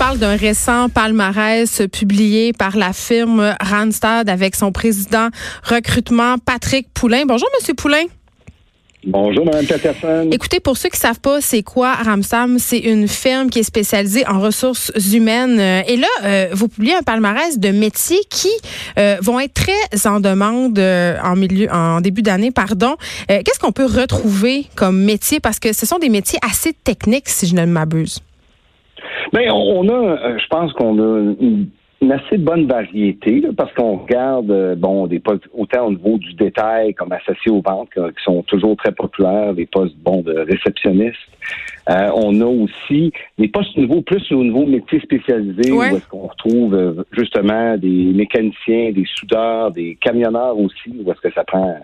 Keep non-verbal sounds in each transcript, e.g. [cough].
Parle d'un récent palmarès publié par la firme Randstad avec son président recrutement Patrick Poulain. Bonjour, Monsieur Poulain. Bonjour, Mme Peterson. Écoutez, pour ceux qui savent pas, c'est quoi Ramsam? C'est une firme qui est spécialisée en ressources humaines. Et là, euh, vous publiez un palmarès de métiers qui euh, vont être très en demande euh, en milieu, en début d'année, pardon. Qu'est-ce qu'on peut retrouver comme métier? Parce que ce sont des métiers assez techniques, si je ne m'abuse. Bien, on a, je pense qu'on a une, assez bonne variété parce qu'on regarde, euh, bon, des postes autant au niveau du détail comme associés aux ventes qui sont toujours très populaires, des postes, bon, de réceptionnistes. Euh, on a aussi des postes au niveau plus au niveau métier spécialisé où est-ce qu'on retrouve euh, justement des mécaniciens, des soudeurs, des camionneurs aussi, où est-ce que ça prend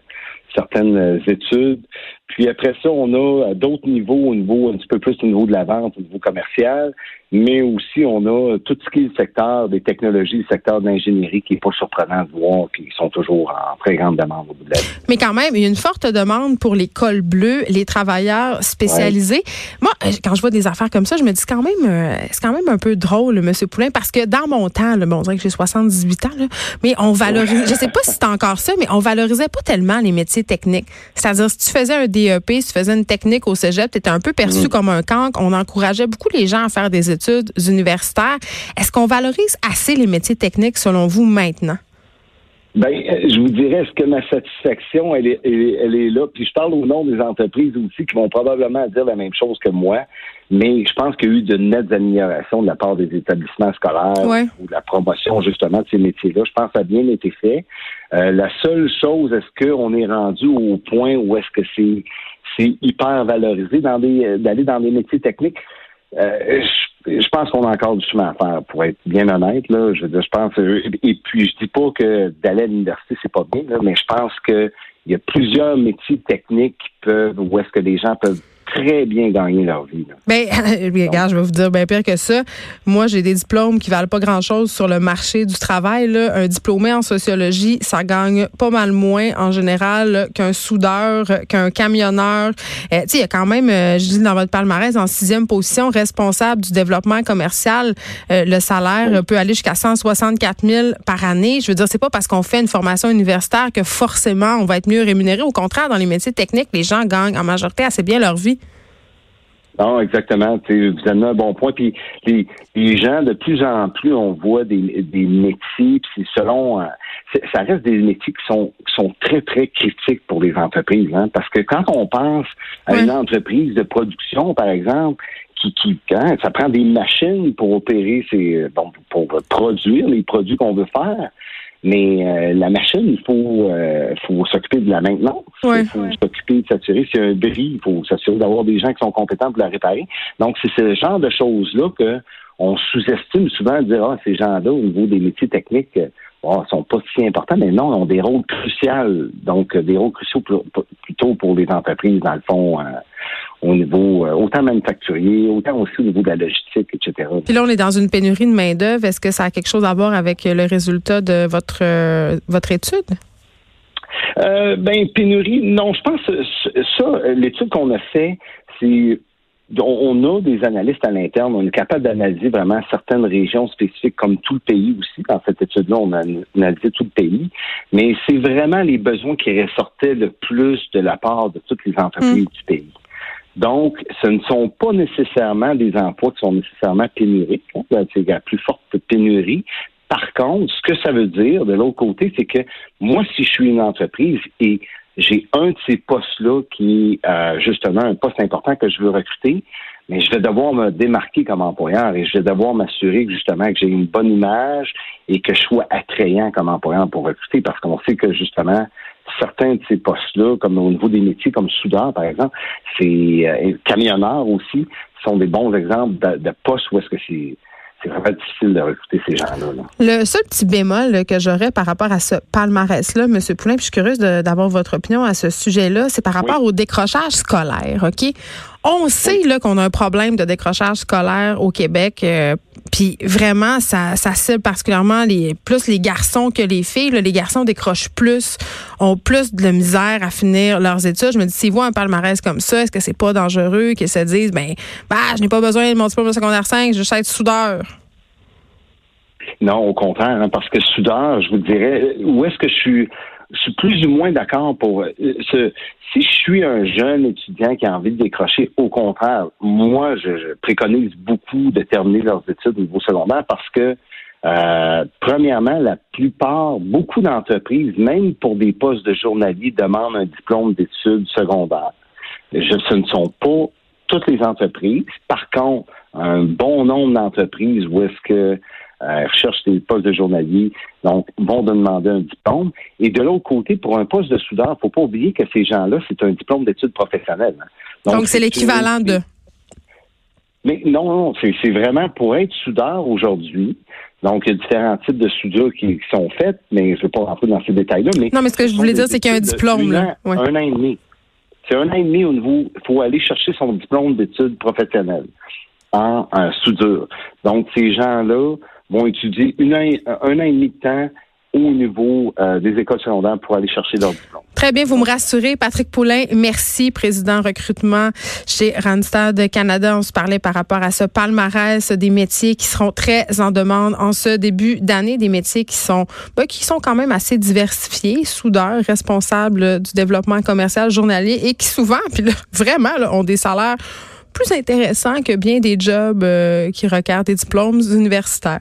certaines études. Puis après ça, on a d'autres niveaux, au niveau un petit peu plus au niveau de la vente, au niveau commercial, mais aussi on a tout ce qui est le secteur des technologies, le secteur de l'ingénierie qui est pas surprenant de voir qu'ils sont toujours en très grande demande au bout de la vie. Mais quand même, il y a une forte demande pour les cols bleus, les travailleurs spécialisés. Moi, euh, quand je vois des affaires comme ça, je me dis quand même, euh, c'est quand même un peu drôle, Monsieur Poulain, parce que dans mon temps, bon, on dirait que j'ai 78 ans, là, mais on valorise, je sais pas si c'est encore ça, mais on valorisait pas tellement les métiers techniques. C'est-à-dire, si tu faisais un DEP, si tu faisais une technique au cégep, tu étais un peu perçu mm. comme un cancre. On encourageait beaucoup les gens à faire des études universitaires. Est-ce qu'on valorise assez les métiers techniques selon vous maintenant? Ben, je vous dirais, est-ce que ma satisfaction, elle est, elle, est, là? Puis je parle au nom des entreprises aussi qui vont probablement dire la même chose que moi, mais je pense qu'il y a eu de nettes améliorations de la part des établissements scolaires ou de la promotion justement de ces métiers-là. Je pense que ça a bien été fait. Euh, la seule chose, est-ce qu'on est rendu au point où est-ce que c'est c'est hyper valorisé dans des d'aller dans des métiers techniques? Euh, je, pense qu'on a encore du chemin à faire, pour être bien honnête. Là, je, je pense. Et puis, je dis pas que d'aller à l'université c'est pas bien, mais je pense que il y a plusieurs métiers techniques qui peuvent, où est-ce que les gens peuvent très bien gagner leur vie. Ben, [laughs] regarde, je vais vous dire bien pire que ça. Moi, j'ai des diplômes qui valent pas grand-chose sur le marché du travail. Là. Un diplômé en sociologie, ça gagne pas mal moins en général qu'un soudeur, qu'un camionneur. Tu sais, il y a quand même, euh, je dis dans votre palmarès, en sixième position, responsable du développement commercial. Euh, le salaire peut aller jusqu'à 164 000 par année. Je veux dire, c'est pas parce qu'on fait une formation universitaire que forcément on va être mieux rémunéré. Au contraire, dans les métiers techniques, les gens gagnent en majorité assez bien leur vie. Non, exactement. Vous avez un bon point. Puis les, les, gens, de plus en plus, on voit des, des métiers, puis selon euh, ça reste des métiers qui sont, qui sont très, très critiques pour les entreprises. Hein, parce que quand on pense à une entreprise de production, par exemple, qui, qui hein, ça prend des machines pour opérer ces bon, pour produire les produits qu'on veut faire. Mais euh, la machine, il faut, euh, faut s'occuper de la maintenance. il faut s'occuper de s'assurer s'il y a un bris, il faut s'assurer d'avoir des gens qui sont compétents pour la réparer. Donc, c'est ce genre de choses-là que on sous-estime souvent, dire ah, ces gens-là, au niveau des métiers techniques, oh, sont pas si importants, mais non, ils ont des rôles cruciaux. Donc, des rôles cruciaux plutôt pour les entreprises, dans le fond. Euh, au niveau euh, autant manufacturier, autant aussi au niveau de la logistique, etc. Puis là, on est dans une pénurie de main-d'œuvre. Est-ce que ça a quelque chose à voir avec le résultat de votre, euh, votre étude? Euh, ben, pénurie, non, je pense ça, l'étude qu'on a fait, c'est on a des analystes à l'interne, on est capable d'analyser vraiment certaines régions spécifiques, comme tout le pays aussi. Dans cette étude-là, on a analysé tout le pays. Mais c'est vraiment les besoins qui ressortaient le plus de la part de toutes les entreprises mm. du pays. Donc, ce ne sont pas nécessairement des emplois qui sont nécessairement pénuriques. Hein. C'est la plus forte pénurie. Par contre, ce que ça veut dire de l'autre côté, c'est que moi, si je suis une entreprise et j'ai un de ces postes-là qui est euh, justement un poste important que je veux recruter, mais je vais devoir me démarquer comme employeur et je vais devoir m'assurer que justement que j'ai une bonne image et que je sois attrayant comme employeur pour recruter parce qu'on sait que justement certains de ces postes-là, comme au niveau des métiers comme soudeur, par exemple, c'est euh, camionneur aussi, sont des bons exemples de, de postes où est-ce que c'est c'est vraiment difficile de recruter ces gens-là. Le seul petit bémol que j'aurais par rapport à ce palmarès-là, M. Poulin, puis je suis curieuse d'avoir votre opinion à ce sujet-là, c'est par rapport au décrochage scolaire, OK? On sait là qu'on a un problème de décrochage scolaire au Québec. Euh, puis vraiment, ça, cible particulièrement plus les garçons que les filles. les garçons décrochent plus, ont plus de misère à finir leurs études. Je me dis, s'ils voient un palmarès comme ça, est-ce que c'est pas dangereux qu'ils se disent, ben, bah, je n'ai pas besoin de mon diplôme secondaire 5, je veux être soudeur? Non, au contraire, hein, parce que soudeur, je vous dirais, où est-ce que je suis je suis plus ou moins d'accord pour euh, ce, si je suis un jeune étudiant qui a envie de décrocher, au contraire, moi, je, préconise beaucoup de terminer leurs études au niveau secondaire parce que, euh, premièrement, la plupart, beaucoup d'entreprises, même pour des postes de journalier, demandent un diplôme d'études secondaires. Je, ce ne sont pas toutes les entreprises. Par contre, un bon nombre d'entreprises où est-ce que euh, recherchent des postes de journalier, donc vont demander un diplôme. Et de l'autre côté, pour un poste de soudeur, il ne faut pas oublier que ces gens-là, c'est un diplôme d'études professionnelles. Hein. Donc, c'est l'équivalent de. Mais non, non, c'est vraiment pour être soudeur aujourd'hui. Donc, il y a différents types de soudures qui, sont faites, mais je ne vais pas rentrer dans ces détails-là. Mais non, mais ce que je voulais dire, c'est qu'il y a un diplôme. Là. Un an et demi. C'est un an et demi au niveau, il faut aller chercher son diplôme d'études professionnelles en, en soudure. Donc, ces gens-là, vont étudier une an, un an et demi de temps au niveau euh, des écoles secondaires pour aller chercher leur diplôme. Très bien, vous me rassurez. Patrick Poulain, merci, président recrutement chez Randstad Canada. On se parlait par rapport à ce palmarès des métiers qui seront très en demande en ce début d'année, des métiers qui sont ben, qui sont quand même assez diversifiés, soudeurs, responsables du développement commercial journalier et qui souvent, [laughs] puis vraiment, ont des salaires plus intéressants que bien des jobs euh, qui requièrent des diplômes universitaires.